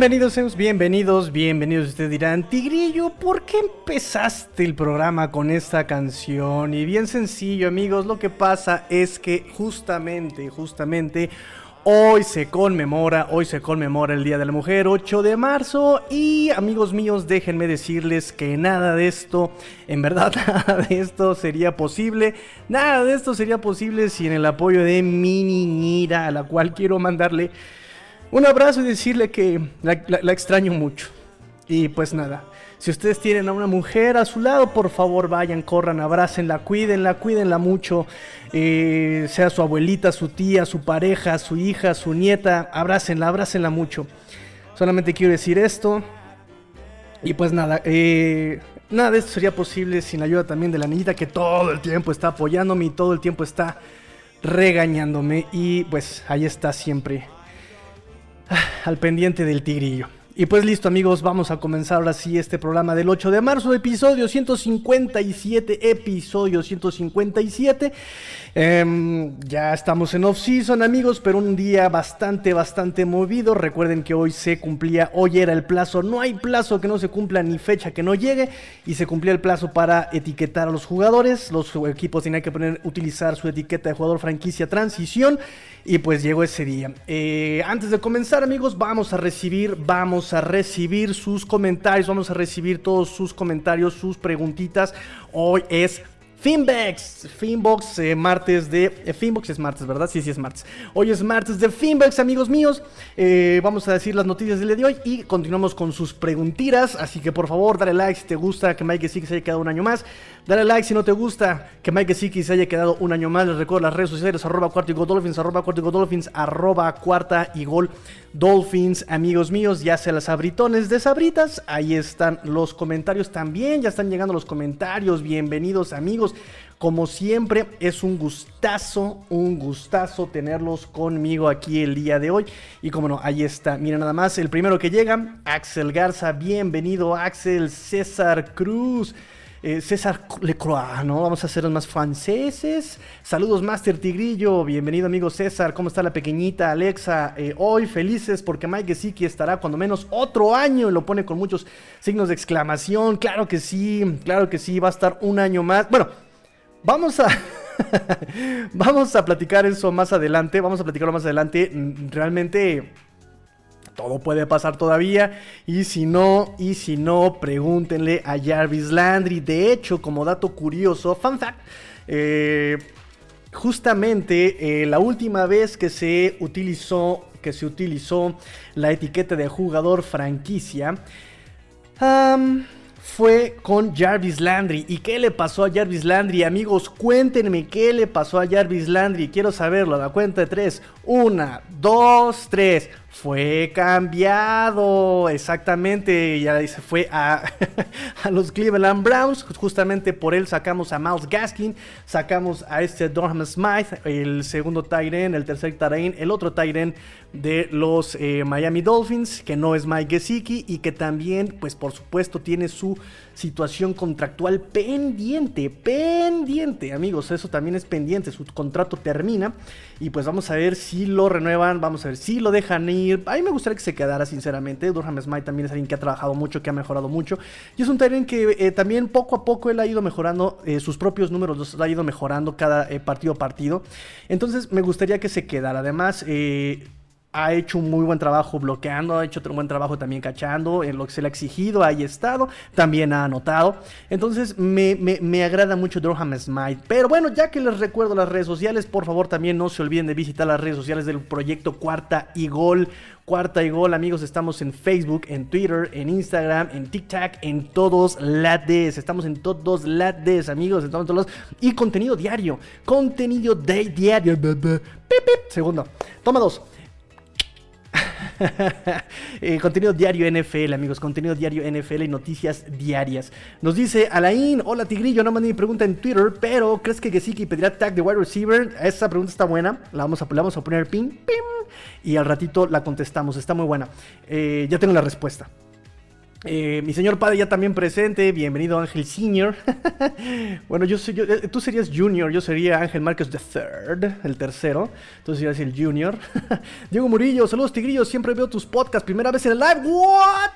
Bienvenidos, seus, bienvenidos, bienvenidos. Ustedes dirán, Tigrillo, ¿por qué empezaste el programa con esta canción? Y bien sencillo, amigos, lo que pasa es que justamente, justamente, hoy se conmemora, hoy se conmemora el Día de la Mujer, 8 de marzo. Y amigos míos, déjenme decirles que nada de esto, en verdad, nada de esto sería posible. Nada de esto sería posible sin el apoyo de mi niñera, a la cual quiero mandarle un abrazo y decirle que la, extraño mucho. Y pues nada, si ustedes tienen a una mujer a su lado, por favor vayan, corran, abrácenla, cuídenla, cuídenla mucho. Eh, sea su abuelita, su tía, su pareja, su hija, su nieta, abrácenla, abrácenla mucho. Solamente quiero decir esto. Y pues nada, eh, nada de esto sería posible sin la ayuda también de la niñita que todo el tiempo está apoyándome y todo el tiempo está regañándome. Y pues ahí está siempre al pendiente del tigrillo. Y pues listo amigos, vamos a comenzar ahora sí este programa del 8 de marzo, episodio 157, episodio 157. Em, ya estamos en off-season amigos, pero un día bastante, bastante movido. Recuerden que hoy se cumplía, hoy era el plazo, no hay plazo que no se cumpla ni fecha que no llegue. Y se cumplía el plazo para etiquetar a los jugadores. Los equipos tenían que poner, utilizar su etiqueta de jugador franquicia transición. Y pues llegó ese día. Eh, antes de comenzar, amigos, vamos a recibir, vamos a recibir sus comentarios, vamos a recibir todos sus comentarios, sus preguntitas. Hoy es Finbex, Finbox, eh, martes de... eh, Finbox es martes, ¿verdad? Sí, sí es martes. Hoy es martes de Finbex, amigos míos. Eh, vamos a decir las noticias del día de hoy y continuamos con sus preguntitas. Así que por favor, dale like si te gusta que Mike se haya quedado un año más. Dale like si no te gusta que Mike Siki se haya quedado un año más. Les recuerdo las redes sociales, arroba cuarta y gol dolphins, arroba cuarta y gol dolphins, arroba cuarta y gol dolphins. Amigos míos, ya sea las abritones de sabritas, ahí están los comentarios también. Ya están llegando los comentarios. Bienvenidos, amigos. Como siempre, es un gustazo, un gustazo tenerlos conmigo aquí el día de hoy. Y como no, ahí está. Mira nada más, el primero que llega, Axel Garza. Bienvenido, Axel. César Cruz. Eh, César Lecroix, ¿no? Vamos a hacer más franceses. Saludos, Master Tigrillo. Bienvenido, amigo César. ¿Cómo está la pequeñita Alexa? Eh, hoy felices porque Mike Gesicki estará cuando menos otro año. Y lo pone con muchos signos de exclamación. Claro que sí, claro que sí. Va a estar un año más. Bueno, vamos a. vamos a platicar eso más adelante. Vamos a platicarlo más adelante. Mm, Realmente todo puede pasar todavía. Y si no, y si no, pregúntenle a Jarvis Landry. De hecho, como dato curioso, fun fact, eh, justamente eh, la última vez que se utilizó, que se utilizó la etiqueta de jugador franquicia. am, fue con Jarvis Landry. ¿Y qué le pasó a Jarvis Landry? Amigos, cuéntenme qué le pasó a Jarvis Landry. Quiero saberlo. La cuenta de tres. Una, dos, tres. Fue cambiado. Exactamente. Ya se fue a, a los Cleveland Browns. Justamente por él sacamos a Miles Gaskin. Sacamos a este Durham Smith. El segundo end, El tercer end, El otro end de los eh, Miami Dolphins. Que no es Mike Gesicki. Y que también, pues por supuesto, tiene su situación contractual pendiente. Pendiente, amigos. Eso también es pendiente. Su contrato termina. Y pues vamos a ver si lo renuevan. Vamos a ver si lo dejan ir. A mí me gustaría que se quedara, sinceramente. Durham Smith también es alguien que ha trabajado mucho, que ha mejorado mucho. Y es un Tyrant que eh, también poco a poco él ha ido mejorando. eh, sus propios números los ha ido mejorando cada eh, partido a partido. Entonces me gustaría que se quedara. Además, eh, ha hecho un muy buen trabajo bloqueando, ha hecho otro buen trabajo también cachando, en lo que se le ha exigido, ahí estado, también ha anotado. Entonces me, me- agrada mucho Durham Smite. Pero bueno, ya que les recuerdo las redes sociales, por favor también no se olviden de visitar las redes sociales del proyecto Cuarta y Gol. Cuarta y Gol, amigos, estamos en Facebook, en Twitter, en Instagram, en TikTok, en todos lados. Estamos en todos lados, amigos, en todos lados. Y contenido diario, contenido de diario. Segundo, toma dos. Eh, contenido diario NFL, amigos. Contenido diario NFL y noticias diarias. Nos dice Alain, hola Tigrillo, no mandé mi pregunta en Twitter, pero ¿crees que Gesicki pedirá tag de wide receiver? Esa pregunta está buena. La vamos a, la vamos a poner pin, pim, y al ratito la contestamos. Está muy buena. Eh, ya tengo la respuesta. Eh, mi señor padre ya también presente, bienvenido Ángel Senior. bueno, yo, soy, yo- eh, tú serías Junior, yo sería Ángel Márquez the Third, el tercero. Tú serías el Junior. Diego Murillo, saludos tigrillos, siempre veo tus podcasts, primera vez en el live. ¿What?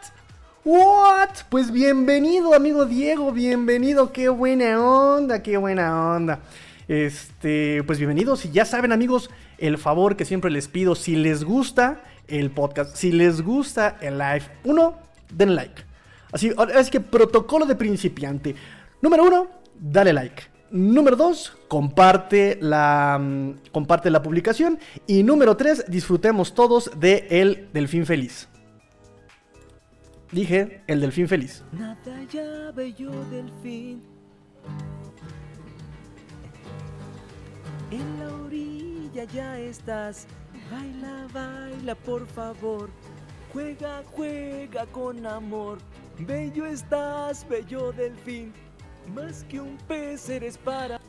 ¿What? Pues bienvenido, amigo Diego, bienvenido, qué buena onda, qué buena onda. Este, pues bienvenidos y ya saben amigos, el favor que siempre les pido, si les gusta el podcast, si les gusta el live, uno, den like. Así, es que protocolo de principiante. Número uno, dale like. Número dos, comparte la, mm, comparte la publicación. Y número tres, disfrutemos todos de el Delfín Feliz. Dije, el Delfín Feliz. Nada ya bello del fin. En la orilla ya estás. Baila, baila, por favor. Juega, juega con amor. Bello estás, bello del fin. Más que un pez eres para.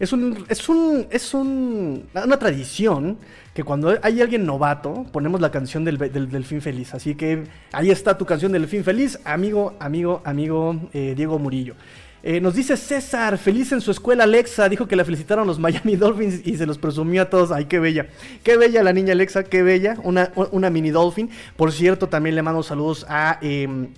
Es un, es un, es un, una tradición que cuando hay alguien novato ponemos la canción del, del Delfín Feliz. Así que ahí está tu canción del Delfín Feliz, amigo, amigo, amigo eh, Diego Murillo. Eh, nos dice César, feliz en su escuela Alexa, dijo que la felicitaron los Miami Dolphins y se los presumió a todos. Ay, qué bella. Qué bella la niña Alexa, qué bella. Una, una mini Dolphin. Por cierto, también le mando saludos a... em,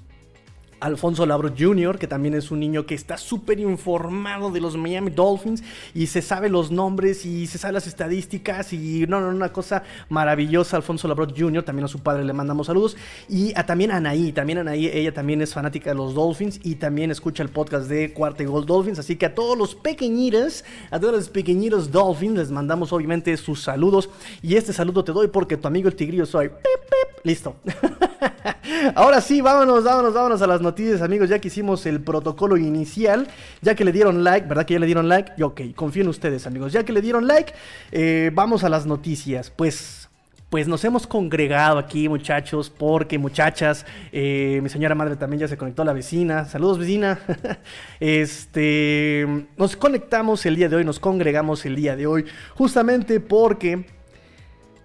Alfonso Labro Jr., que también es un niño que está súper informado de los Miami Dolphins y se sabe los nombres y se sabe las estadísticas y no, no, una cosa maravillosa. Alfonso Labro Jr., también a su padre le mandamos saludos y a, también a Anaí, también Anaí, ella también es fanática de los Dolphins y también escucha el podcast de Cuarta y Gol Dolphins, así que a todos los pequeñitos, a todos los pequeñitos Dolphins les mandamos obviamente sus saludos y este saludo te doy porque tu amigo el tigrillo soy. Pip, pip, listo. Ahora sí, vámonos, vámonos, vámonos a las noticias, amigos. Ya que hicimos el protocolo inicial, ya que le dieron like, ¿verdad que ya le dieron like? Y ok, confío en ustedes, amigos. Ya que le dieron like, eh, vamos a las noticias. Pues, pues nos hemos congregado aquí, muchachos, porque muchachas, eh, mi señora madre también ya se conectó a la vecina. Saludos, vecina. este, nos conectamos el día de hoy, nos congregamos el día de hoy, justamente porque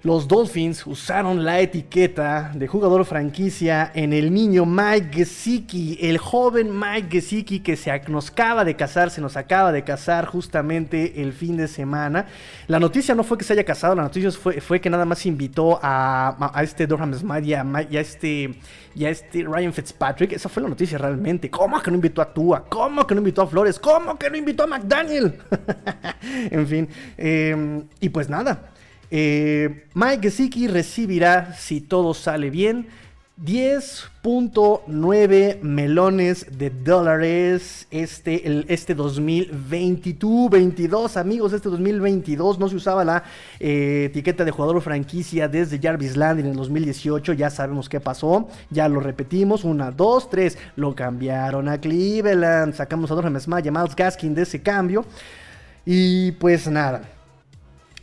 los Dolphins usaron la etiqueta de jugador franquicia en el niño Mike Gesicki, el joven Mike Gesicki que se nos acaba de casar, se nos acaba de casar justamente el fin de semana. La noticia no fue que se haya casado, la noticia fue, que nada más invitó a, este Durham Smith y a, este, y a este Ryan Fitzpatrick. Esa fue la noticia realmente. ¿Cómo que no invitó a Tua? ¿Cómo que no invitó a Flores? ¿Cómo que no invitó a McDaniel? en fin, eh, y pues nada. Eh, Mike Gesicki recibirá, si todo sale bien, 10.9 melones de dólares este, este 2022, 22 amigos, este 2022 no se usaba la eh, etiqueta de jugador franquicia desde Jarvis Landing en el 2018, ya sabemos qué pasó, ya lo repetimos, una, dos, tres, lo cambiaron a Cleveland, sacamos a Dorham Smith y a Miles Gaskin de ese cambio. Y pues nada.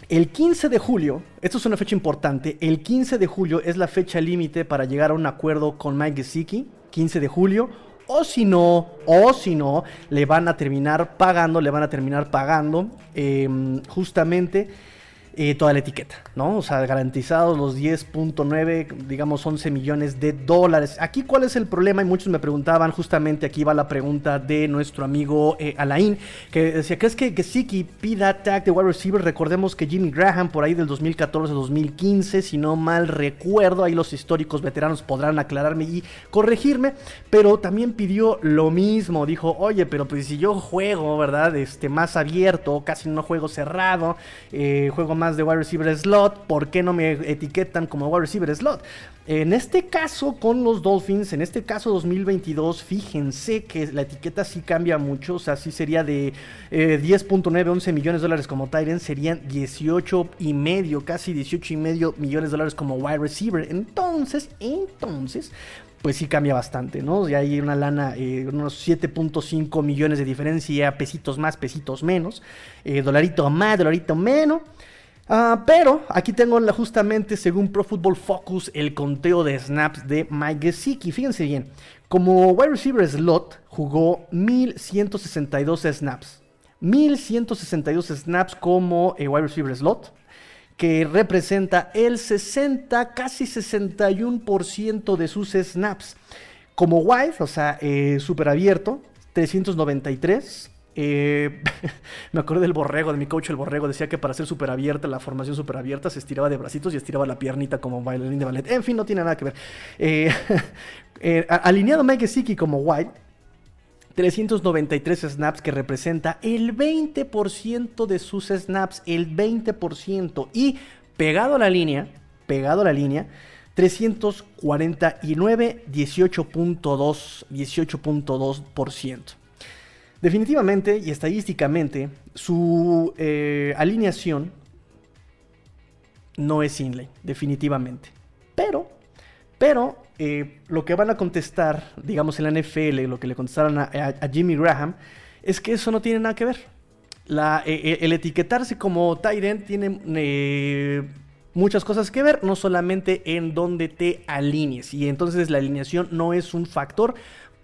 El 15 de julio, esto es una fecha importante, el 15 de julio es la fecha límite para llegar a un acuerdo con Mike Gesicki, 15 de julio, o si no, o si no, le van a terminar pagando, le van a terminar pagando eh, justamente eh, toda la etiqueta, ¿no? O sea, garantizados los 10.9, digamos 11 millones de dólares. Aquí, ¿cuál es el problema? Y muchos me preguntaban, justamente aquí va la pregunta de nuestro amigo eh, Alain, que decía, ¿crees que Gesicki pida tag de wide receiver? Recordemos que Jimmy Graham por ahí del 2014-2015, si no mal recuerdo, ahí los históricos veteranos podrán aclararme y corregirme, pero también pidió lo mismo, dijo, oye, pero pues si yo juego, ¿verdad? Este, más abierto, casi no juego cerrado, eh, juego más de wide receiver slot, ¿por qué no me etiquetan como wide receiver slot? En este caso, con los Dolphins, en este caso 2022, fíjense que la etiqueta sí cambia mucho, o sea, sí sería de eh, 10.9, 11 millones de dólares como Tyrant, serían 18 y medio, casi 18 y medio millones de dólares como wide receiver. Entonces, entonces, pues sí cambia bastante, ¿no? Ya hay una lana, eh, unos 7.5 millones de diferencia, pesitos más, pesitos menos, eh, dolarito más, dolarito menos. Ah, pero aquí tengo la- justamente, según Pro Football Focus, el conteo de snaps de Mike Gesicki. Fíjense bien, como wide receiver slot jugó 1162 snaps. 1162 snaps como eh, wide receiver slot, que representa el 60, casi 61% de sus snaps. Como wide, o sea, súper abierto, 393. Eh, me acuerdo del borrego, de mi coach el borrego, decía que para ser súper abierta, la formación súper abierta, se estiraba de bracitos y estiraba la piernita como bailarín de ballet. En fin, no tiene nada que ver. Eh, eh, alineado Mike Gesicki como wide, 393 snaps que representa el 20% de sus snaps, el 20%. Y pegado a la línea, pegado a la línea, 349, 18.2, 18.2%. Definitivamente y estadísticamente, su eh, alineación no es inlay, definitivamente. Pero, pero, eh, lo que van a contestar, digamos en la NFL, lo que le contestaron a, a- Jimmy Graham, es que eso no tiene nada que ver. Eh, el etiquetarse como Tyrant tiene muchas cosas que ver, no solamente en dónde te alinees. Y entonces la alineación no es un factor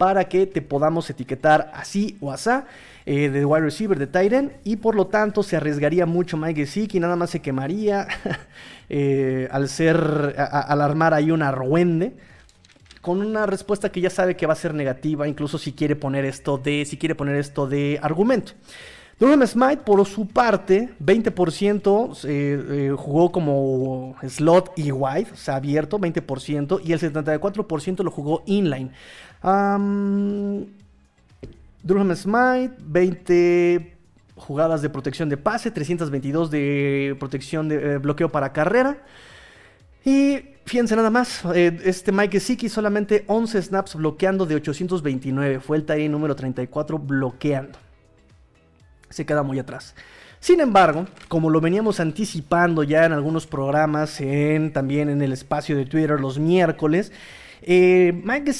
para que te podamos etiquetar así o asá eh, de wide receiver de Tyrant y por lo tanto se arriesgaría mucho Mike Gesicki, nada más se quemaría eh, al ser, al armar ahí una argüende con una respuesta que ya sabe que va a ser negativa, incluso si quiere poner esto de, si quiere poner esto de argumento. Durham Smite, por su parte, 20% eh, eh, jugó como slot y wide, o sea, abierto, 20%, y el 74% lo jugó inline. Am, Durham Smite, 20 jugadas de protección de pase, 322 de protección de eh, bloqueo para carrera. Y fíjense nada más, eh, este Mike Gesicki solamente 11 snaps bloqueando de 829. Fue el TAE número 34 bloqueando. Se queda muy atrás. Sin embargo, como lo veníamos anticipando ya en algunos programas, en, también en el espacio de Twitter los miércoles, eh, Mike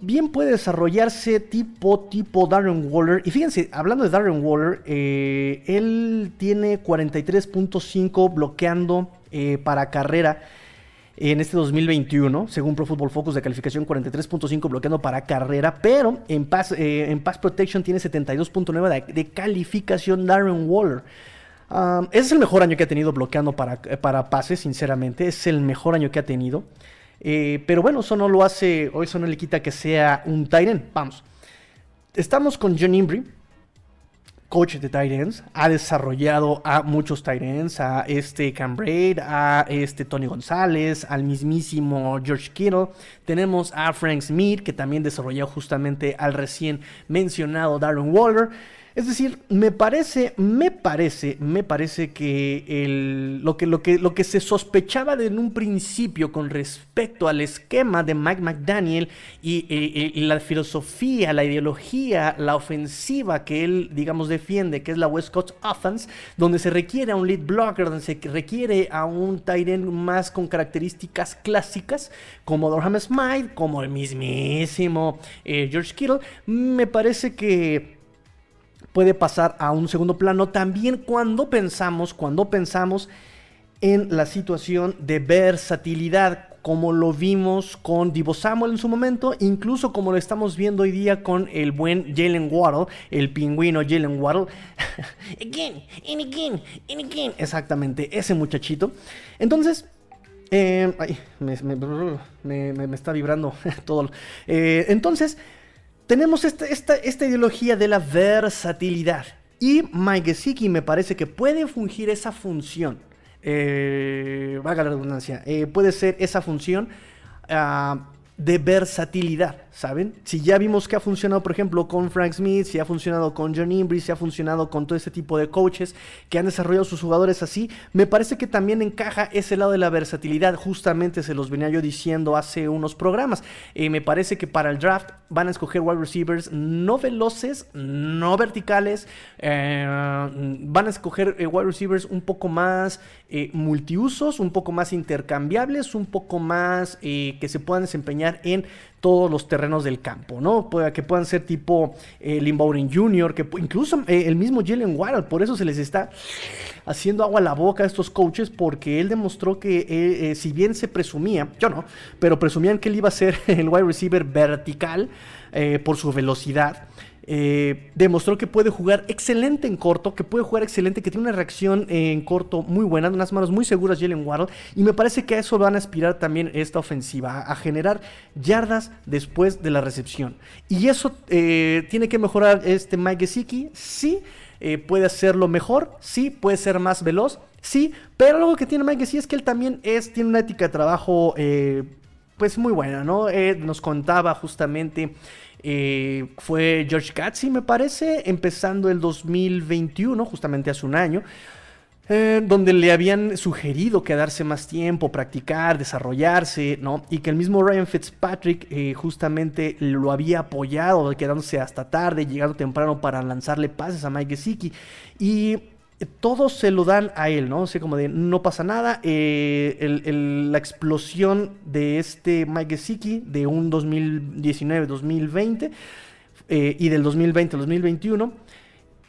bien puede desarrollarse tipo, tipo Darren Waller. Y fíjense, hablando de Darren Waller, eh, él tiene 43.5 bloqueando eh, para carrera en este 2021, según Pro Football Focus de calificación 43.5 bloqueando para carrera, pero en pass, eh, en pass protection tiene 72.9 de, de calificación Darren Waller. Ese es el mejor año que ha tenido bloqueando para, para pases, sinceramente, es el mejor año que ha tenido. Eh, pero bueno, eso no lo hace, o eso no le quita que sea un tight. Vamos. Estamos con John Imbri, coach de tight ha desarrollado a muchos tight a este Cam Braid, a este Tony González, al mismísimo George Kittle. Tenemos a Frank Smith, que también desarrolló justamente al recién mencionado Darren Waller. Es decir, me parece, me parece, me parece que, lo, que, se sospechaba en un principio con respecto al esquema de Mike McDaniel y, y- y la filosofía, la ideología, la ofensiva que él, digamos, defiende, que es la West Coast Offense, donde se requiere a un lead blocker, donde se requiere a un tight end más con características clásicas, como Dorham Smite, como el mismísimo eh, George Kittle, me parece que puede pasar a un segundo plano también cuando pensamos, cuando pensamos en la situación de versatilidad, como lo vimos con Divo Samuel en su momento, incluso como lo estamos viendo hoy día con el buen Jalen Waddle, el pingüino Jalen Waddle. again, again, again. Exactamente, ese muchachito. Entonces, eh, me- me está vibrando todo. Eh, entonces, tenemos esta, esta, esta ideología de la versatilidad. Y Mike Gesicki me parece que puede fungir esa función. Eh, la redundancia. eh, puede ser esa función ah, de versatilidad, ¿saben? Si ya vimos que ha funcionado, por ejemplo, con Frank Smith, si ha funcionado con John Imbri, si ha funcionado con todo ese tipo de coaches que han desarrollado sus jugadores así, me parece que también encaja ese lado de la versatilidad. Justamente se los venía yo diciendo hace unos programas. Eh, me parece que para el draft van a escoger wide receivers no veloces, no verticales, eh, van a escoger eh, wide receivers un poco más multiusos, un poco más intercambiables, un poco más que se puedan desempeñar en todos los terrenos del campo, ¿no? Que puedan ser tipo eh, Jr., que incluso eh, el mismo Jalen Waddle, por eso se les está haciendo agua a la boca a estos coaches, porque él demostró que eh, eh, si bien se presumía, yo no, pero presumían que él iba a ser el wide receiver vertical por su velocidad. Eh, demostró que puede jugar excelente en corto, que puede jugar excelente, que tiene una reacción en corto muy buena, unas manos muy seguras Jalen Waddle, y me parece que a eso van a aspirar también esta ofensiva, a, generar yardas después de la recepción. Y eso eh, tiene que mejorar este Mike Gesicki, sí, eh, puede hacerlo mejor, sí, puede ser más veloz, sí, pero algo que tiene Mike Gesicki es que él también es, tiene una ética de trabajo pues muy buena, ¿no? Nos contaba justamente, eh, fue George Katzi, me parece, empezando el 2021, justamente hace un año, eh, donde le habían sugerido quedarse más tiempo, practicar, desarrollarse, ¿no? Y que el mismo Ryan Fitzpatrick eh, justamente lo había apoyado, quedándose hasta tarde, llegando temprano para lanzarle pases a Mike Gesicki. Y todos se lo dan a él, ¿no? O sea, como de no pasa nada. eh, la explosión de este Mike Gesicki de un 2019-2020 eh, y del 2020 al 2021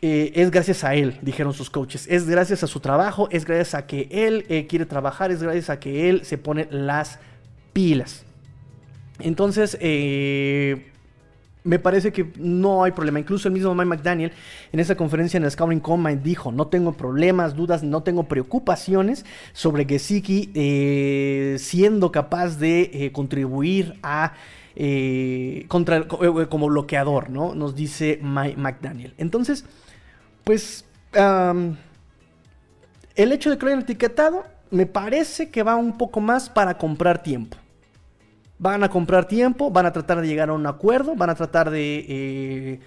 eh, es gracias a él, dijeron sus coaches. Es gracias a su trabajo, es gracias a que él eh, quiere trabajar, es gracias a que él se pone las pilas. Entonces, eh, me parece que no hay problema. Incluso el mismo Mike McDaniel en esa conferencia en el Scouting Combine dijo, no tengo problemas, dudas, no tengo preocupaciones sobre Gesicki eh, siendo capaz de eh, contribuir a... eh, contra, co- eh, como bloqueador, ¿no? Nos dice Mike McDaniel. Entonces, pues el hecho de que lo hayan etiquetado me parece que va un poco más para comprar tiempo. Van a comprar tiempo, van a tratar de llegar a un acuerdo, van a tratar de... eh,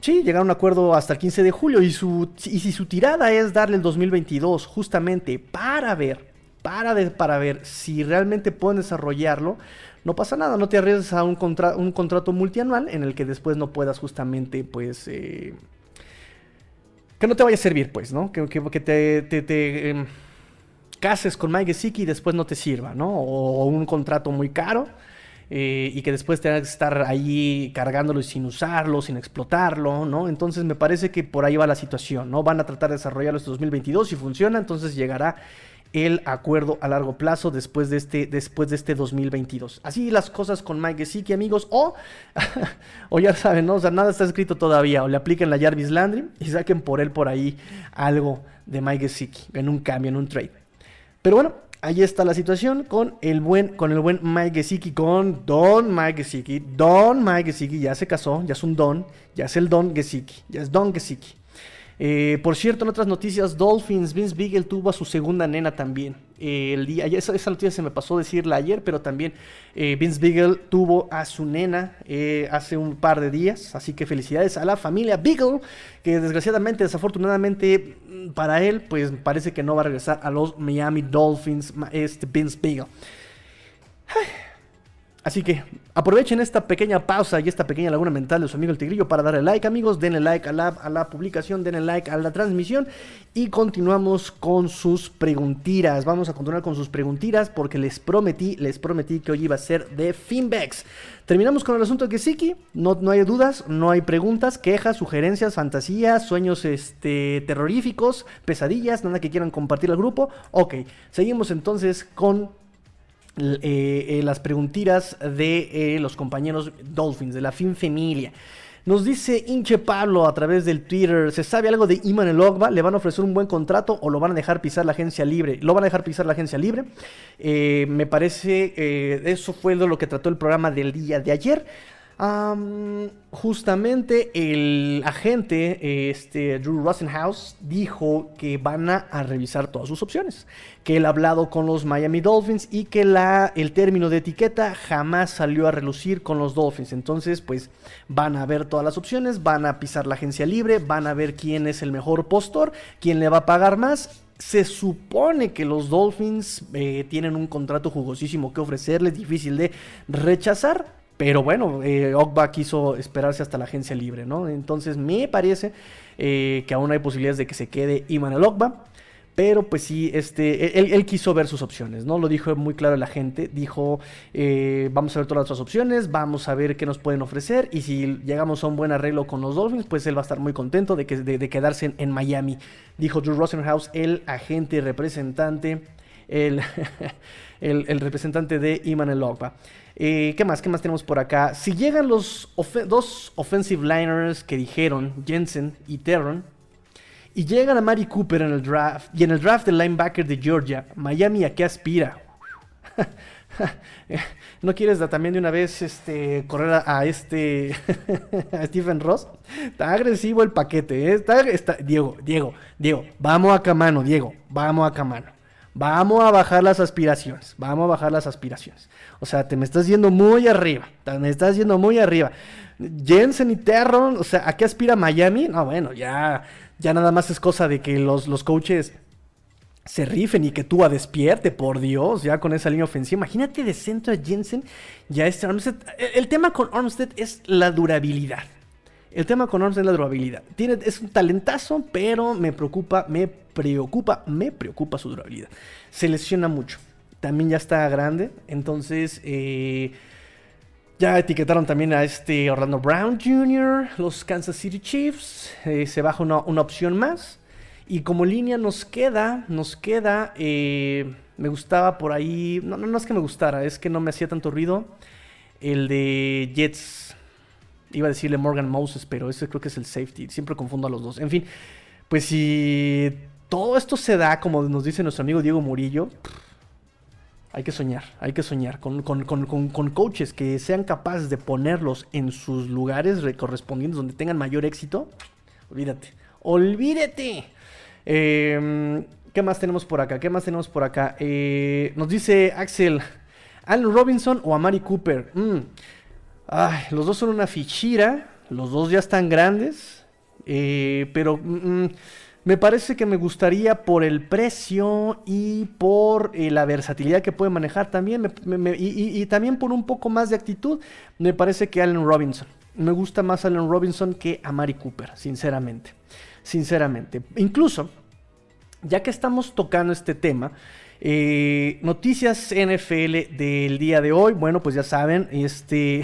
sí, llegar a un acuerdo hasta el 15 de julio. Y, su, y si su tirada es darle el 2022 justamente para ver, para, de- para ver si realmente pueden desarrollarlo, no pasa nada, no te arriesgas a un, contra- un contrato multianual en el que después no puedas justamente, pues... eh, que no te vaya a servir, pues, ¿no? Que, que- que te, em, cases con Mike Gesicki y después no te sirva, ¿no? O, un contrato muy caro eh, y que después tengas que estar ahí cargándolo y sin usarlo, sin explotarlo, ¿no? Entonces me parece que por ahí va la situación, ¿no? Van a tratar de desarrollarlo este 2022, si funciona, entonces llegará el acuerdo a largo plazo después de este, después de este 2022. Así las cosas con Mike Gesicki, amigos, o, o ya saben, ¿no? O sea, nada está escrito todavía, o le apliquen la Jarvis Landry y saquen por él por ahí algo de Mike Gesicki, en un cambio, en un trade. Pero bueno, ahí está la situación con el buen, con el buen Mike Gesicki, con Don Mike Gesicki. Don Mike Gesicki ya se casó, ya es un Don, ya es el Don Gesicki, ya es Don Gesicki. Eh, por cierto, en otras noticias, Dolphins, Vince Beagle tuvo a su segunda nena también. Eh, el día, esa, noticia se me pasó decirla ayer, pero también eh, Vince Beagle tuvo a su nena hace un par de días. Así que felicidades a la familia Beagle, que desgraciadamente, desafortunadamente mm, para él, pues parece que no va a regresar a los Miami Dolphins, este Vince Beagle. Así que aprovechen esta pequeña pausa y esta pequeña laguna mental de su amigo el Tigrillo para darle like, amigos. Denle like a la, publicación, denle like a la transmisión y continuamos con sus preguntiras. Vamos a continuar con sus preguntiras porque les prometí, les prometí que hoy iba a ser de Finbex. Terminamos con el asunto de Gesicki. No, no hay dudas, no hay preguntas, quejas, sugerencias, fantasías, sueños este, terroríficos, pesadillas, nada que quieran compartir al grupo. Ok, seguimos entonces con eh, eh, las preguntiras de eh, los compañeros Dolphins, de la Fin Familia. Nos dice Inche Pablo a través del Twitter, ¿se sabe algo de Iman El Ogba? ¿Le van a ofrecer un buen contrato o lo van a dejar pisar la agencia libre? ¿Lo van a dejar pisar la agencia libre? Me parece, eh, eso fue lo que trató el programa del día de ayer. Am, justamente el agente, este Drew Rosenhaus, dijo que van a, a revisar todas sus opciones. Que él ha hablado con los Miami Dolphins y que la, el término de etiqueta jamás salió a relucir con los Dolphins. Entonces, pues van a ver todas las opciones, van a pisar la agencia libre, van a ver quién es el mejor postor, quién le va a pagar más. Se supone que los Dolphins eh, tienen un contrato jugosísimo que ofrecerles, difícil de rechazar. Pero bueno, eh, quiso esperarse hasta la agencia libre, ¿no? Entonces me parece eh, que aún hay posibilidades de que se quede Iman el Ogba. Pero pues sí, este, él, quiso ver sus opciones, ¿no? Lo dijo muy claro la gente. Dijo, eh, vamos a ver todas las opciones, vamos a ver qué nos pueden ofrecer. Y si llegamos a un buen arreglo con los Dolphins, pues él va a estar muy contento de, que, de, de quedarse en, Miami. Dijo Drew Rosenhaus, el agente representante el representante de Iman El Ogba. ¿Qué más? ¿Qué más tenemos por acá? Si llegan los dos offensive liners que dijeron, Jensen y Terron, y llegan a Mari Cooper en el draft, y en el draft del linebacker de Georgia, Miami a qué aspira? ¿No quieres también de una vez este, correr a, este a Stephen Ross? Está agresivo el paquete, ¿eh? Está- Diego, Diego, Diego, vamos a camano, Diego, vamos a camano. Vamos a bajar las aspiraciones, vamos a bajar las aspiraciones. O sea, te me estás yendo muy arriba, te me estás yendo muy arriba. Jensen y Terron, o sea, ¿a qué aspira Miami? No, bueno, ya, ya nada más es cosa de que los, los coaches se rifen y que Tua despierte, por Dios, ya con esa línea ofensiva. Imagínate de centro a Jensen y a este Armstead. El, el tema con Armstead es la durabilidad. El tema con Armstead es la durabilidad. Tiene, es un talentazo, pero me preocupa, me preocupa, me preocupa su durabilidad. Se lesiona mucho. También ya está grande, entonces... eh, ya etiquetaron también a este Orlando Brown Jr., los Kansas City Chiefs. eh, se baja una, una opción más. Y como línea nos queda, nos queda, eh, me gustaba por ahí, no, no, no es que me gustara, es que no me hacía tanto ruido, el de Jets, iba a decirle Morgan Moses, pero ese creo que es el safety, siempre confundo a los dos. En fin, pues si todo esto se da, como nos dice nuestro amigo Diego Murillo, hay que soñar, hay que soñar con, con- con- con- coaches que sean capaces de ponerlos en sus lugares re- correspondientes donde tengan mayor éxito. Olvídate, olvídate. Eh, ¿Qué más tenemos por acá? ¿Qué más tenemos por acá? Eh, nos dice Axel, Allen Robinson o Amari Cooper. Mm. Ay, los dos son una fichira, los dos ya están grandes, eh, pero mm, mm, me parece que me gustaría por el precio y por eh, la versatilidad que puede manejar también, y, también por un poco más de actitud, me parece que Allen Robinson. Me gusta más Allen Robinson que Amari Cooper, sinceramente. Sinceramente. Incluso, ya que estamos tocando este tema, eh, noticias NFL del día de hoy. Bueno, pues ya saben, este.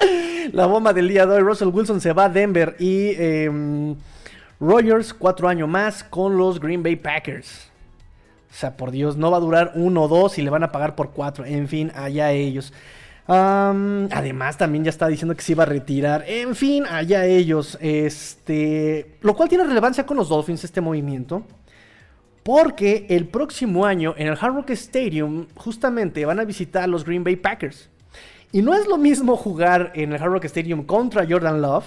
La bomba del día de hoy, Russell Wilson se va a Denver y em, Rogers cuatro años más con los Green Bay Packers. O sea, por Dios, no va a durar uno o dos y le van a pagar por cuatro. En fin, allá ellos. Además, también ya está diciendo que se iba a retirar. En fin, allá ellos. Este. Lo cual tiene relevancia con los Dolphins, este movimiento. Porque el próximo año en el Hard Rock Stadium justamente van a visitar a los Green Bay Packers. Y no es lo mismo jugar en el Hard Rock Stadium contra Jordan Love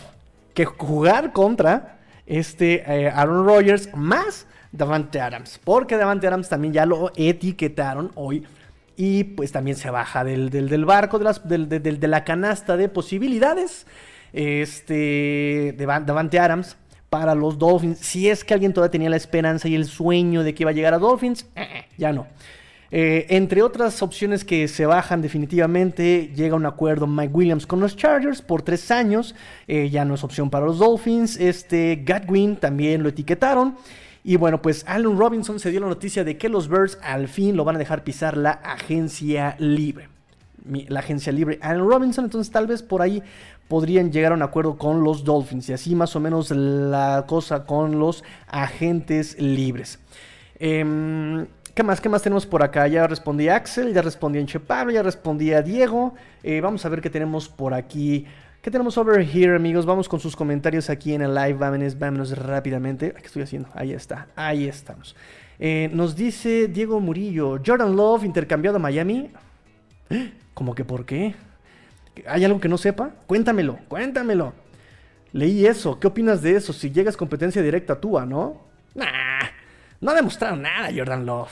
que jugar contra este eh, Aaron Rodgers más Davante Adams. Porque Davante Adams también ya lo etiquetaron hoy. Y pues también se baja del, del- barco, de, la canasta de posibilidades. Este, de Van- Davante Adams para los Dolphins. Si es que alguien todavía tenía la esperanza y el sueño de que iba a llegar a Dolphins, eh, eh, ya no. Eh, entre otras opciones que se bajan definitivamente, llega un acuerdo Mike Williams con los Chargers por tres años, eh, ya no es opción para los Dolphins, este Gatwin también lo etiquetaron, y bueno, pues Allen Robinson se dio la noticia de que los Bears al fin lo van a dejar pisar la agencia libre. La agencia libre Allen Robinson, entonces tal vez por ahí podrían llegar a un acuerdo con los Dolphins, y así más o menos la cosa con los agentes libres. Em, ¿Qué más? ¿Qué más tenemos por acá? Ya respondí Axel, ya respondí a Pablo, ya respondí a Diego. Eh, vamos a ver qué tenemos por aquí. ¿Qué tenemos over here, amigos? Vamos con sus comentarios aquí en el live. Vámonos, vámonos rápidamente. ¿Qué estoy haciendo? Ahí está, ahí estamos. Eh, nos dice Diego Murillo, Jordan Love intercambiado a Miami. ¿Cómo que por qué? ¿Hay algo que no sepa? Cuéntamelo, cuéntamelo. Leí eso, ¿qué opinas de eso? Si llegas competencia directa tú, ¿no? Nah, no ha demostrado nada Jordan Love.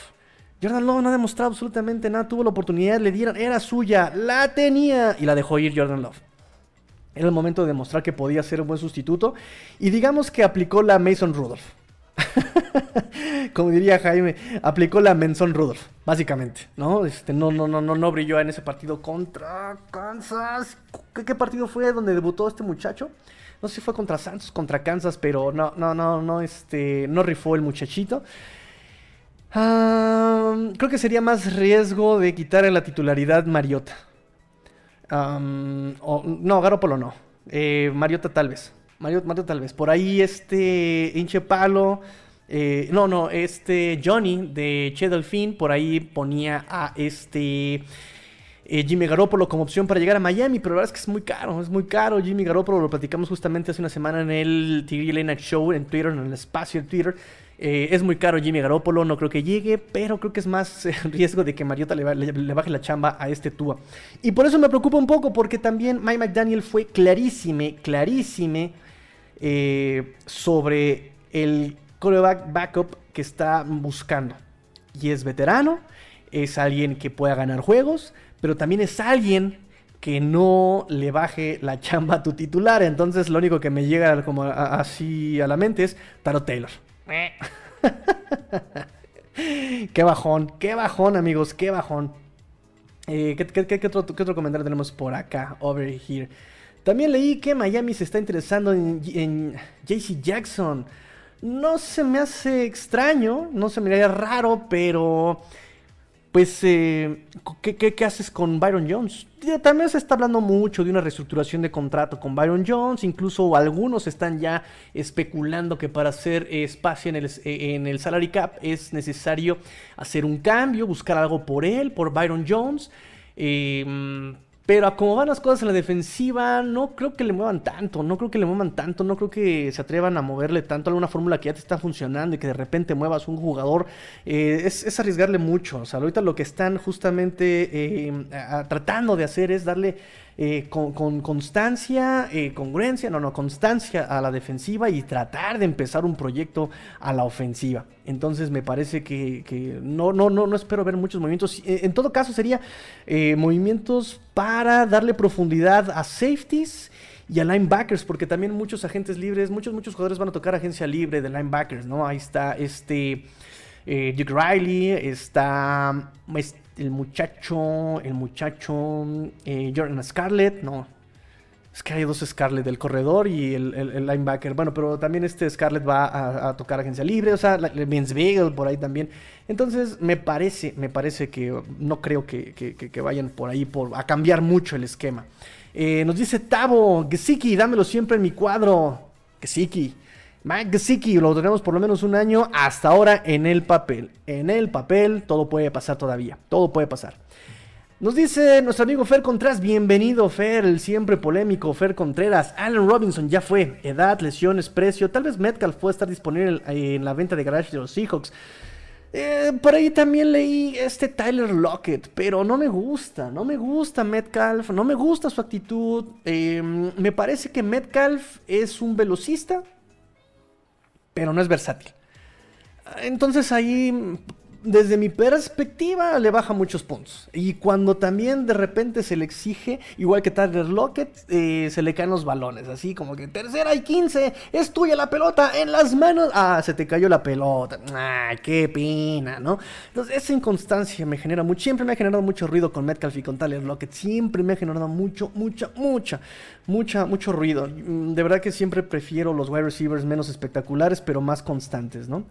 Jordan Love no ha demostrado absolutamente nada. Tuvo la oportunidad, le dieron, era suya, la tenía y la dejó ir Jordan Love. Era el momento de demostrar que podía ser un buen sustituto. Y digamos que aplicó la Mason Rudolph. Como diría Jaime, aplicó la Menson Rudolph, básicamente, ¿no? Este, no, no, no, no, no brilló en ese partido contra Kansas. ¿Qué, qué partido fue donde debutó este muchacho? No sé si fue contra Santos, contra Kansas, pero no, no, no, no, este, no rifó el muchachito. Creo que sería más riesgo de quitarle la titularidad Mariota. Am, o- no, Garópolo no. Eh, Mariota tal vez. Mariota, Mariota tal vez. Por ahí este hinche palo. eh, no, no, este Johnny de Che Delfín por ahí ponía a este eh, Jimmy Garoppolo como opción para llegar a Miami, pero la verdad es que es muy caro, es muy caro. Jimmy Garoppolo lo platicamos justamente hace una semana en el TV Night Show en Twitter, en el espacio de Twitter. Eh, es muy caro Jimmy Garoppolo, no creo que llegue, pero creo que es más eh, riesgo de que Mariota le, ba- le- le baje la chamba a este Tua. Y por eso me preocupa un poco, porque también Mike McDaniel fue clarísime, clarísime sobre el quarterback backup que está buscando. Y es veterano, es alguien que pueda ganar juegos, pero también es alguien que no le baje la chamba a tu titular. Entonces lo único que me llega como así a la mente es Taro Taylor. qué bajón, qué bajón amigos, qué bajón. Eh, ¿qué, qué- qué- qué otro, qué otro comentario tenemos por acá? Over here. También leí que Miami se está interesando en, en JC Jackson. No se me hace extraño, no se me haría raro, pero pues, eh, ¿qué, qué, qué haces con Byron Jones? También se está hablando mucho de una reestructuración de contrato con Byron Jones. Incluso algunos están ya especulando que para hacer espacio en el, eh, en el salary cap es necesario hacer un cambio, buscar algo por él, por Byron Jones. Eh, pero como van las cosas en la defensiva, no creo que le muevan tanto, no creo que le muevan tanto, no creo que se atrevan a moverle tanto a alguna fórmula que ya te está funcionando y que de repente muevas un jugador. eh, es, es arriesgarle mucho. O sea, ahorita lo que están justamente eh, tratando de hacer es darle eh, con, con constancia, eh, congruencia, no, no, constancia a la defensiva y tratar de empezar un proyecto a la ofensiva. Entonces me parece que, que no, no, no, no espero ver muchos movimientos. Eh, En todo caso sería movimientos para darle profundidad a safeties y a linebackers, porque también muchos agentes libres, muchos, muchos jugadores van a tocar agencia libre de linebackers, ¿no? Ahí está este Duke Riley, está es- el muchacho, el muchacho eh, Jordan Scarlett, no. Es que hay dos Scarlett, el corredor y el, linebacker. Bueno, pero también este Scarlett va a, tocar agencia libre, o sea, Vince Beagle por ahí también. Entonces, me parece, me parece que no creo que, vayan por ahí a cambiar mucho el esquema. Eh, nos dice Tavo, Gesicki, dámelo siempre en mi cuadro. Gesicki. Mike Gesicki, lo tenemos por lo menos un año hasta ahora en el papel. En el papel, todo puede pasar todavía. Todo puede pasar. Nos dice nuestro amigo Fer Contreras, bienvenido Fer, el siempre polémico Fer Contreras. Allen Robinson ya fue, edad, lesiones, precio. Tal vez Metcalf puede estar disponible en, en la venta de garage de los Seahawks. Eh, por ahí también leí este Tyler Lockett, pero no me gusta, no me gusta Metcalf, no me gusta su actitud. Eh, me parece que Metcalf es un velocista, pero no es versátil. Entonces ahí, desde mi perspectiva, le baja muchos puntos. Y cuando también de repente se le exige, igual que Tyler Lockett, eh, se le caen los balones. Así como que tercera y 15, es tuya la pelota en las manos. Ah, se te cayó la pelota. Ah, qué pena, ¿no? Entonces esa inconstancia me genera mucho, siempre me ha generado mucho ruido con Metcalf y con Tyler Lockett. Siempre me ha generado mucho, mucha, mucha, mucha, mucho ruido. Mm, De verdad que siempre prefiero los wide receivers menos espectaculares, pero más constantes, ¿no?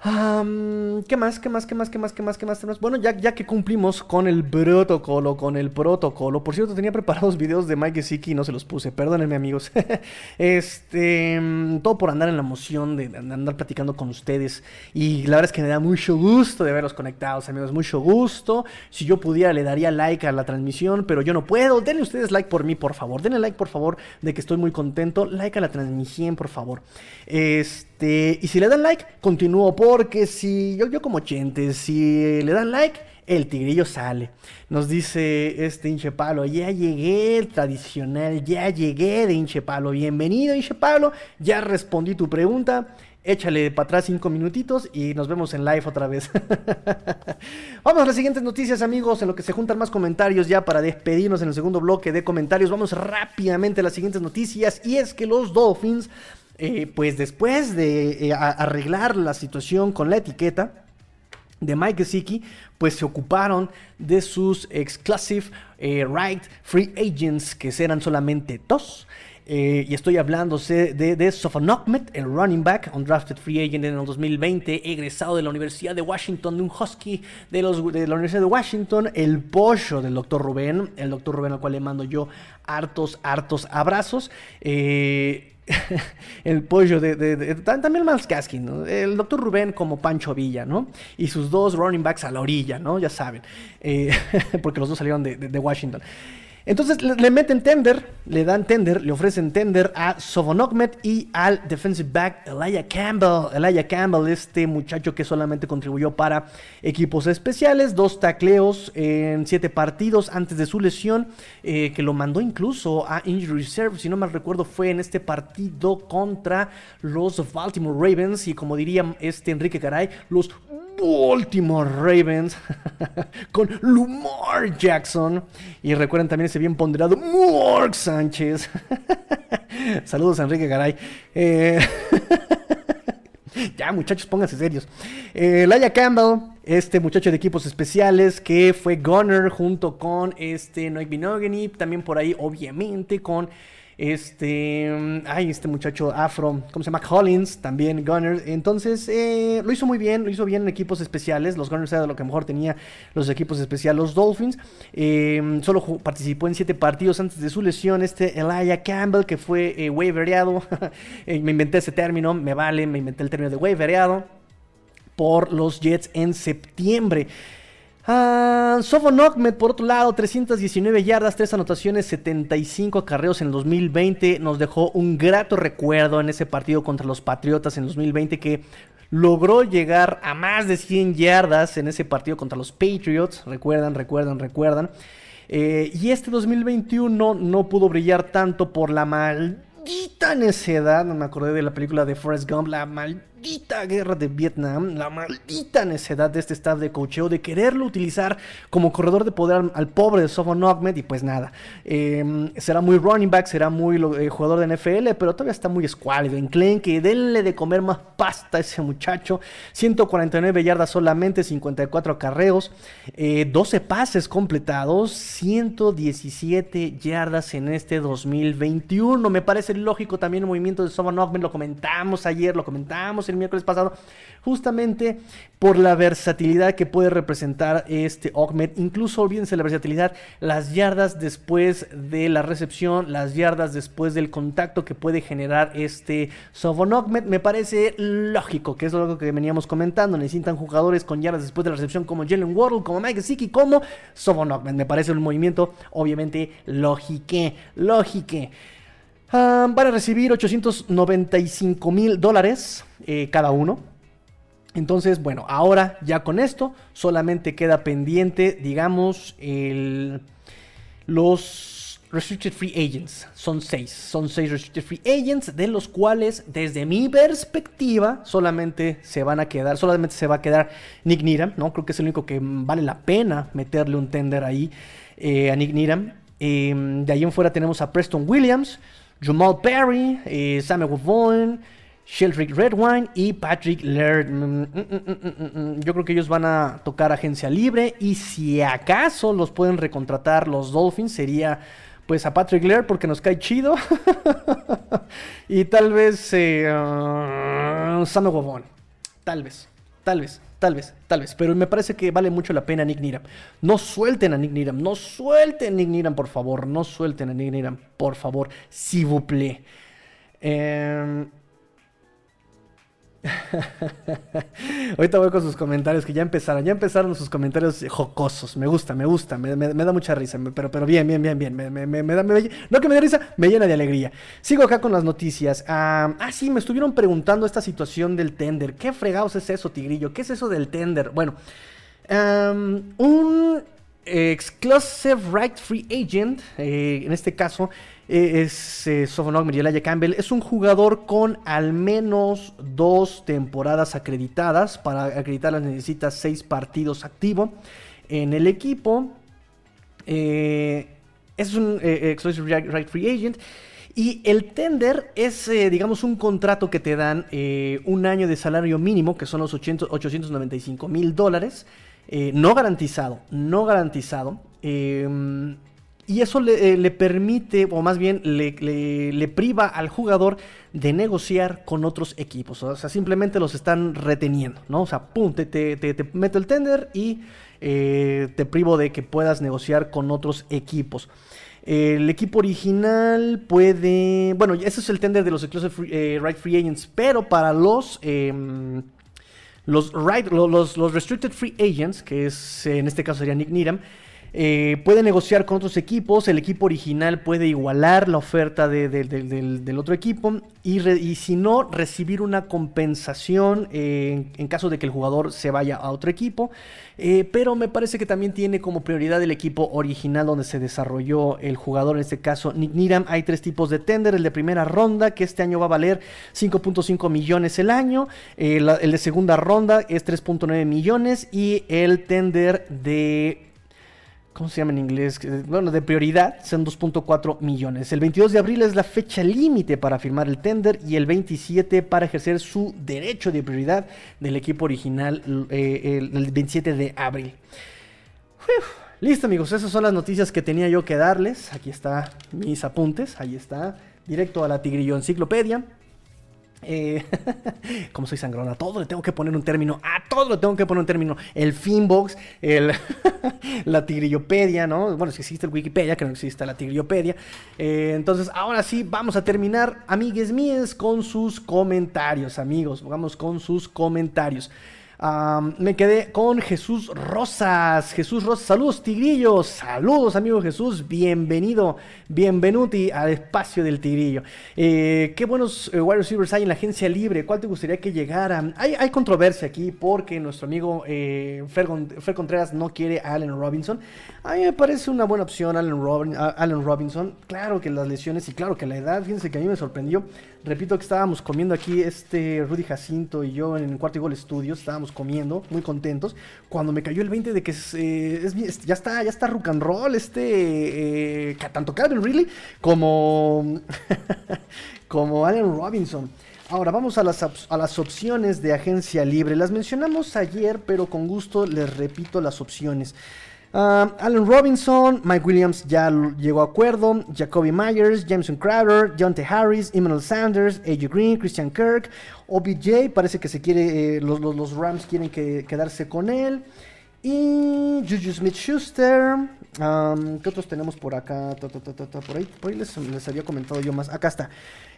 ¿Qué más? ¿Qué más? ¿Qué más? ¿Qué más? ¿Qué más? ¿Qué más tenemos? Bueno, ya, que cumplimos con el protocolo, con el protocolo. Por cierto, tenía preparados videos de Mike Gesicki y no se los puse. Perdónenme, amigos. este, mm, todo por andar en la emoción de, andar platicando con ustedes. Y la verdad es que me da mucho gusto de verlos conectados, amigos. Mucho gusto. Si yo pudiera, le daría like a la transmisión, pero yo no puedo. Denle ustedes like por mí, por favor. Denle like, por favor, de que estoy muy contento. Like a la transmisión, por favor. Este, y si le dan like, continúo porque si yo, yo como chente, si le dan like, el tigrillo sale. Nos dice este hinche palo, ya llegué, el tradicional, ya llegué de hinche palo. Bienvenido, hinche palo. Ya respondí tu pregunta. Échale para atrás cinco minutitos y nos vemos en live otra vez. Vamos a las siguientes noticias, amigos, en lo que se juntan más comentarios ya para despedirnos en el segundo bloque de comentarios. Vamos rápidamente a las siguientes noticias y es que los Dolphins, eh, pues después de eh, arreglar la situación con la etiqueta, de Mike Gesicki, pues se ocuparon de sus exclusive eh, right free agents, que eran solamente dos. Y estoy hablando de, de el running back, undrafted free agent en el 2020, egresado de la Universidad de Washington, de un husky de, los, de la Universidad de Washington, el pollo del doctor Rubén, el doctor Rubén al cual le mando yo hartos, hartos abrazos. el pollo de, de- de- tam- también Miles Gaskin. El doctor Rubén como Pancho Villa, ¿no? Y sus dos running backs a la orilla, ¿no? Ya saben. Eh, porque los dos salieron de Washington. Entonces le, meten tender, le dan tender, le ofrecen tender a Sovonokmet y al defensive back Elijah Campbell. Elijah Campbell, este muchacho que solamente contribuyó para equipos especiales, dos tacleos en siete partidos antes de su lesión, eh, que lo mandó incluso a Injury Reserve, si no mal recuerdo, fue en este partido contra los Baltimore Ravens y como diría este Enrique Caray, los Baltimore Ravens con Lumar Jackson. Y recuerden también ese bien ponderado Mark Sánchez. Saludos a Enrique Garay. Eh, ya, muchachos, pónganse serios. Eh, Laia Campbell, este muchacho de equipos especiales que fue Gunner junto con este Noik Binogany. También por ahí, obviamente, con este. Ay, este muchacho afro, ¿cómo se llama? Collins, también Gunner. Entonces, eh, lo hizo muy bien, lo hizo bien en equipos especiales. Los Gunners era lo que mejor tenía los equipos especiales, los Dolphins. Eh, solo participó en siete partidos antes de su lesión. Este Elijah Campbell, que fue eh. Eh, me inventé ese término, me vale, me inventé el término de waivereado por los Jets en septiembre. Ah, Sofon por otro lado, 319 yardas, 3 anotaciones, 75 acarreos en 2020. Nos dejó un grato recuerdo en ese partido contra los Patriotas en 2020 que logró llegar a más de 100 yardas en ese partido contra los Patriots. Recuerdan, recuerdan, recuerdan. Eh, y este 2021 no pudo brillar tanto por la maldita necedad. No me acordé de la película de Forrest Gump, la maldita guerra de Vietnam, la maldita necedad de este staff de cocheo de quererlo utilizar como corredor de poder al, pobre de Sofon Ahmed. Y pues nada, eh, será muy running back, será muy eh, jugador de NFL, pero todavía está muy escuálido. Enclenque, denle de comer más pasta a ese muchacho. 149 yardas solamente, 54 acarreos, eh, 12 pases completados, 117 yardas en este 2021. Me parece lógico también el movimiento de Sofon Ahmed, lo comentamos ayer, lo comentamos el miércoles pasado, justamente por la versatilidad que puede representar este Ahmed. Incluso olvídense la versatilidad, las yardas después de la recepción, las yardas después del contacto que puede generar este Sofon Ahmed, me parece lógico, que es algo que veníamos comentando. Necesitan jugadores con yardas después de la recepción como Jalen Waddle, como Mike Gesicki, como Sofon Ahmed. Me parece un movimiento, obviamente, lógique, lógique. Ah, van a recibir 895 mil dólares eh, cada uno. Entonces, bueno, ahora ya con esto solamente queda pendiente, digamos, los Restricted Free Agents. Son seis, son seis Restricted Free Agents, de los cuales, desde mi perspectiva, solamente se van a quedar, solamente se va a quedar Nick Needham, ¿no? Creo que es el único que vale la pena meterle un tender ahí eh, a Nick Needham. Eh, de ahí en fuera tenemos a Preston Williams, Jamal Perry, eh, Samuel Vaughn, Sheldrick Redwine y Patrick Laird. Mm, mm, mm. Yo creo que ellos van a tocar agencia libre y si acaso los pueden recontratar los Dolphins sería pues a Patrick Laird porque nos cae chido y tal vez eh, ah, Samuel Vaughn. Tal vez, tal vez, tal vez, tal vez. Pero me parece que vale mucho la pena Nick Needham. No suelten a Nick Needham, no suelten a Nick Needham, por favor. No suelten a Nick Needham, por favor. S'il vous plaît. Em, Ahorita voy con sus comentarios que ya empezaron, ya empezaron sus comentarios jocosos. Me gusta, me gusta, me, da mucha risa, pero, pero bien, bien, bien, bien. Me, da, no que me dé risa, me llena de alegría. Sigo acá con las noticias. Ah, sí, me estuvieron preguntando esta situación del tender. ¿Qué fregados es eso, Tigrillo? ¿Qué es eso del tender? Bueno, un exclusive right free agent, eh, en este caso eh, es eh, Sofon Ogmer y Elijah Campbell, es un jugador con al menos dos temporadas acreditadas. Para acreditarlas necesita seis partidos activo en el equipo. Eh, es un exclusive right- free agent. Y el tender es, digamos, un contrato que te dan un año de salario mínimo, que son los 800 895 mil dólares, eh, no garantizado, no garantizado. eh, y eso le, eh, le permite, o más bien le, priva al jugador de negociar con otros equipos. O sea, simplemente los están reteniendo, ¿no? O sea, pum, te, meto el tender y eh, te privo de que puedas negociar con otros equipos. El equipo original puede. Bueno, ese es el tender de los Exclusive Free, Right Free Agents. Pero para los. em, los, right- lo- los, los Restricted Free Agents, que es en este caso sería Nick Needham, eh, puede negociar con otros equipos. El equipo original puede igualar la oferta de- de- de- del, del otro equipo. Y, si no, recibir una compensación eh, en, caso de que el jugador se vaya a otro equipo. Eh, pero me parece que también tiene como prioridad el equipo original donde se desarrolló el jugador, en este caso Nick Needham. Hay tres tipos de tender, el de primera ronda que este año va a valer 5.5 millones el año, el de segunda ronda es 3.9 millones y el tender de... ¿Cómo se llama en inglés? Bueno, de prioridad son 2.4 millones. El 22 de abril es la fecha límite para firmar el tender y el 27 para ejercer su derecho de prioridad del equipo original eh, el, el 27 de abril. Listo amigos, esas son las noticias que tenía yo que darles. Aquí está mis apuntes, ahí está, directo a la Tigrillo Enciclopedia. Eh, como soy sangrón, a todo le tengo que poner un término, a todo le tengo que poner un término. El Finbox, el, la Tigrillopedia, ¿no? Bueno, si existe el Wikipedia, que no existe la Tigrillopedia. Eh, entonces, ahora sí, vamos a terminar, amigues míes, con sus comentarios, amigos. Vamos con sus comentarios. Me quedé con Jesús Rosas. Jesús Rosas, saludos Tigrillos. Saludos amigo Jesús. Bienvenido, bienvenuti al espacio del Tigrillo. Eh, qué buenos eh, wide receivers hay en la agencia libre. ¿Cuál te gustaría que llegara? Hay, hay controversia aquí porque nuestro amigo eh, Fer, Contreras no quiere a Allen Robinson. A mí me parece una buena opción Allen, Robinson. Claro que las lesiones y claro que la edad. Fíjense que a mí me sorprendió. Repito que estábamos comiendo aquí, este Rudy Jacinto y yo en el Cuarto y Gol Studios, estábamos comiendo, muy contentos, cuando me cayó el 20 de que eh, ya está, ya está rock and roll, este, eh, tanto Calvin Ridley como, como Allen Robinson. Ahora vamos a las, a las opciones de agencia libre. Las mencionamos ayer, pero con gusto les repito las opciones. Ah, Allen Robinson, Mike Williams ya llegó a acuerdo, Jacoby Myers, Jameson Crowder, Jonte Harris, Emmanuel Sanders, AJ Green, Christian Kirk, OBJ, parece que se quiere, eh, los, los- Rams quieren que- quedarse con él. Y Juju Smith Schuster. ¿Qué otros tenemos por acá? Por ahí, por ahí les, les había comentado yo más. Acá está.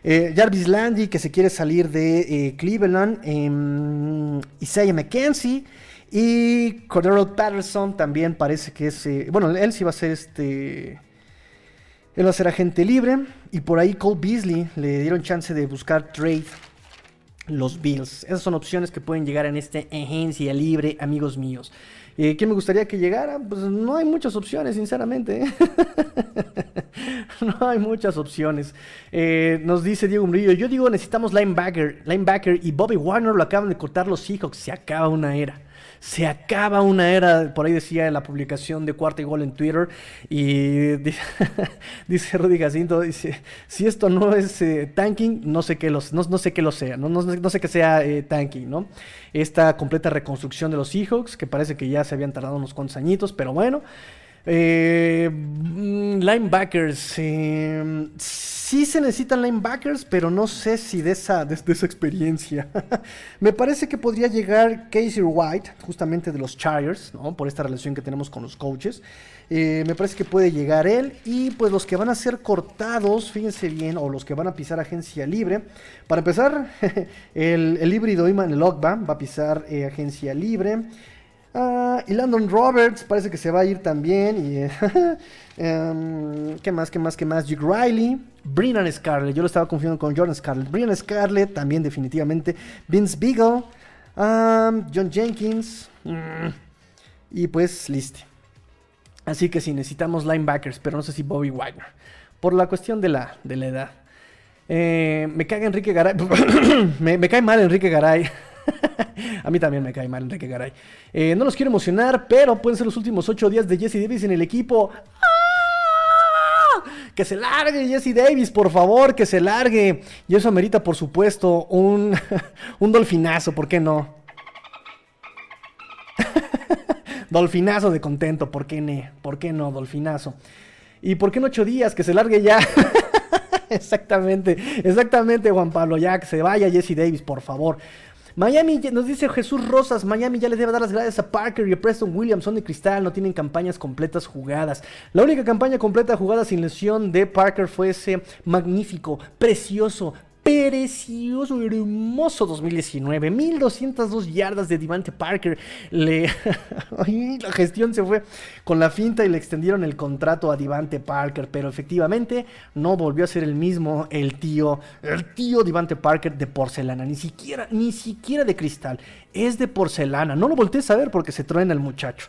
Eh, Jarvis Landy, que se quiere salir de eh, Cleveland. em, Isaiah McKenzie. Y Cordero Patterson también parece que es. eh, bueno, él sí va a ser este. Él va a ser agente libre. Y por ahí Cole Beasley le dieron chance de buscar trade los Bills. Esas son opciones que pueden llegar en este agencia libre, amigos míos. Eh, ¿Quién me gustaría que llegara? Pues no hay muchas opciones, sinceramente. ¿eh? no hay muchas opciones. Nos dice Diego Murillo, yo digo necesitamos linebacker, linebacker y Bobby Warner lo acaban de cortar los Seahawks. Se acaba una era. Se acaba una era, por ahí decía en la publicación de Cuarta y Gol en Twitter. Y di- dice Rudy Jacinto, dice, si esto no es eh, tanking, no sé qué no, no sé lo sea, no, no, no sé qué sea eh, tanking, ¿no? Esta completa reconstrucción de los Seahawks, que parece que ya se habían tardado unos cuantos añitos, pero bueno. Eh, mm, linebackers. eh, sí se necesitan linebackers, pero no sé si de esa, de, esa experiencia. Me parece que podría llegar Casey White, justamente de los Chargers, por esta relación que tenemos con los coaches. Eh, me parece que puede llegar él. Y pues los que van a ser cortados, fíjense bien, o los que van a pisar agencia libre. Para empezar, el, el híbrido Iman Logba va a pisar eh, agencia libre. Ah, y Landon Roberts parece que se va a ir también. Y, eh, em, ¿Qué más? ¿Qué más? ¿Qué más? Jake Riley. Brennan Scarlett. Yo lo estaba confundiendo con Jordan Scarlett. Brennan Scarlett también definitivamente. Vince Beagle. John Jenkins. mm, y pues listo. Así que sí, necesitamos linebackers, pero no sé si Bobby Wagner. Por la cuestión de la, de la edad. Eh, me caga Enrique Garay. me, me cae mal Enrique Garay. A mí también me cae mal Enrique Garay. Eh, no los quiero emocionar, pero pueden ser los últimos ocho días de Jesse Davis en el equipo. ¡Ah! Que se largue Jesse Davis, por favor, que se largue. Y eso amerita, por supuesto, un, un dolfinazo, ¿por qué no? Dolfinazo de contento, ¿por qué no? ¿Por qué no? Dolfinazo. ¿Y por qué en ocho días? Que se largue ya. exactamente, exactamente, Juan Pablo, ya que se vaya Jesse Davis, por favor. Miami, nos dice Jesús Rosas, Miami ya le debe dar las gracias a Parker y a Preston Williams, son de cristal, no tienen campañas completas jugadas. La única campaña completa jugada sin lesión de Parker fue ese magnífico, precioso, precioso, hermoso 2019. 1202 yardas de Devante Parker. La gestión se fue con la finta y le extendieron el contrato a Devante Parker. Pero efectivamente no volvió a ser el mismo el tío, el tío Devante Parker de porcelana. Ni siquiera, ni siquiera de cristal. Es de porcelana. No lo voltees a ver porque se truena el muchacho.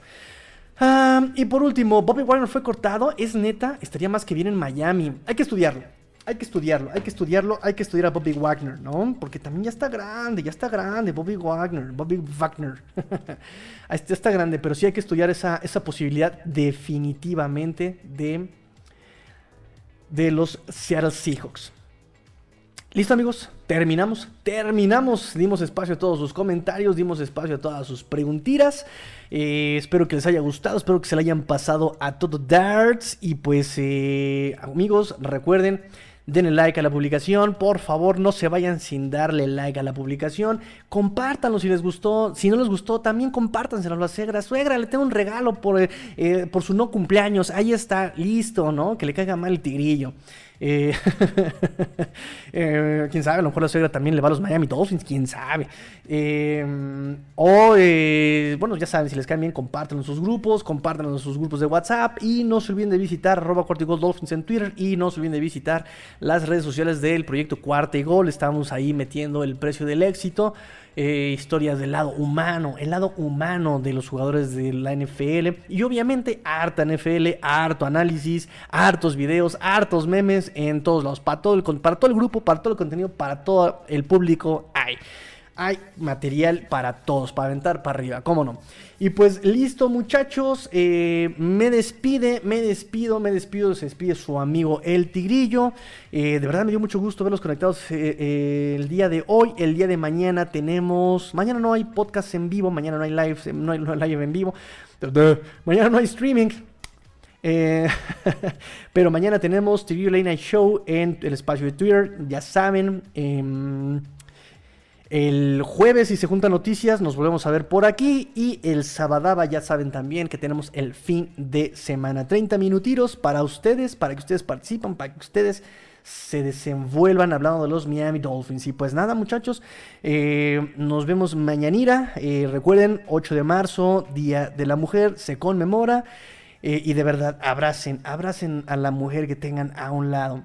Ah, y por último, Bobby Wagner fue cortado. Es neta, estaría más que bien en Miami. Hay que estudiarlo. Hay que estudiarlo, hay que estudiarlo, hay que estudiar a Bobby Wagner, ¿no? Porque también ya está grande, ya está grande, Bobby Wagner, Bobby Wagner. Ahí está, está grande, pero sí hay que estudiar esa, esa posibilidad definitivamente de, de los Seattle Seahawks. Listo amigos, terminamos, terminamos, dimos espacio a todos sus comentarios, dimos espacio a todas sus preguntitas. Eh, espero que les haya gustado, espero que se le hayan pasado a todo darts y pues eh, amigos recuerden denle like a la publicación, por favor no se vayan sin darle like a la publicación, compártanlo si les gustó, si no les gustó también compártanselo a la suegra, suegra le tengo un regalo por, eh, por su no cumpleaños, ahí está, listo, ¿no? Que le caiga mal el tigrillo. Eh, eh, quién sabe, a lo mejor la suegra también le va a los Miami Dolphins, quién sabe. Eh, o, bueno, ya saben, si les caen bien, compártanlo en sus grupos, compártanlo en sus grupos de WhatsApp y no se olviden de visitar arroba Cuarta y Gol Dolphins en Twitter y no se olviden de visitar las redes sociales del proyecto Cuarta y Gol. Estamos ahí metiendo el precio del éxito. Eh, historias del lado humano, el lado humano de los jugadores de la NFL y obviamente harta NFL, harto análisis, hartos videos, hartos memes en todos lados, para todo el, para todo el grupo, para todo el contenido, para todo el público hay. Hay material para todos, para aventar para arriba, cómo no. Y pues listo muchachos, eh, me despide, me despido, me despido, se despide su amigo El Tigrillo. Eh, de verdad me dio mucho gusto verlos conectados eh, el día de hoy, el día de mañana tenemos, mañana no hay podcast en vivo, mañana no hay live, no hay, live en vivo, mañana no hay streaming. Pero mañana tenemos TV Late Night Show en el espacio de Twitter, ya saben. em, el jueves, si se juntan noticias, nos volvemos a ver por aquí. Y el sabadaba, ya saben también que tenemos el fin de semana. 30 minutitos para ustedes, para que ustedes participen, para que ustedes se desenvuelvan hablando de los Miami Dolphins. Y pues nada, muchachos, eh, nos vemos mañanita. Eh, recuerden, 8 de marzo, Día de la Mujer, se conmemora. Eh, y de verdad, abracen, abracen a la mujer que tengan a un lado.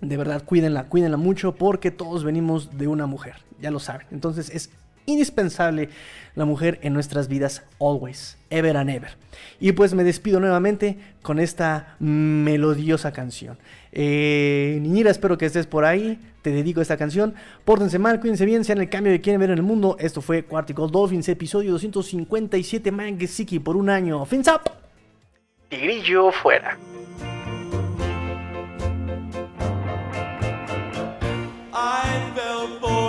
De verdad, cuídenla, cuídenla mucho porque todos venimos de una mujer, ya lo saben. Entonces es indispensable la mujer en nuestras vidas, always, ever and ever. Y pues me despido nuevamente con esta melodiosa canción. Eh, niñera, espero que estés por ahí. Te dedico esta canción. Pórtense mal, cuídense bien, sean el cambio que quieren ver en el mundo. Esto fue Quarticle Dolphins, episodio 257, Mangesiki por un año. Fins up. Tigrillo fuera. bell boy.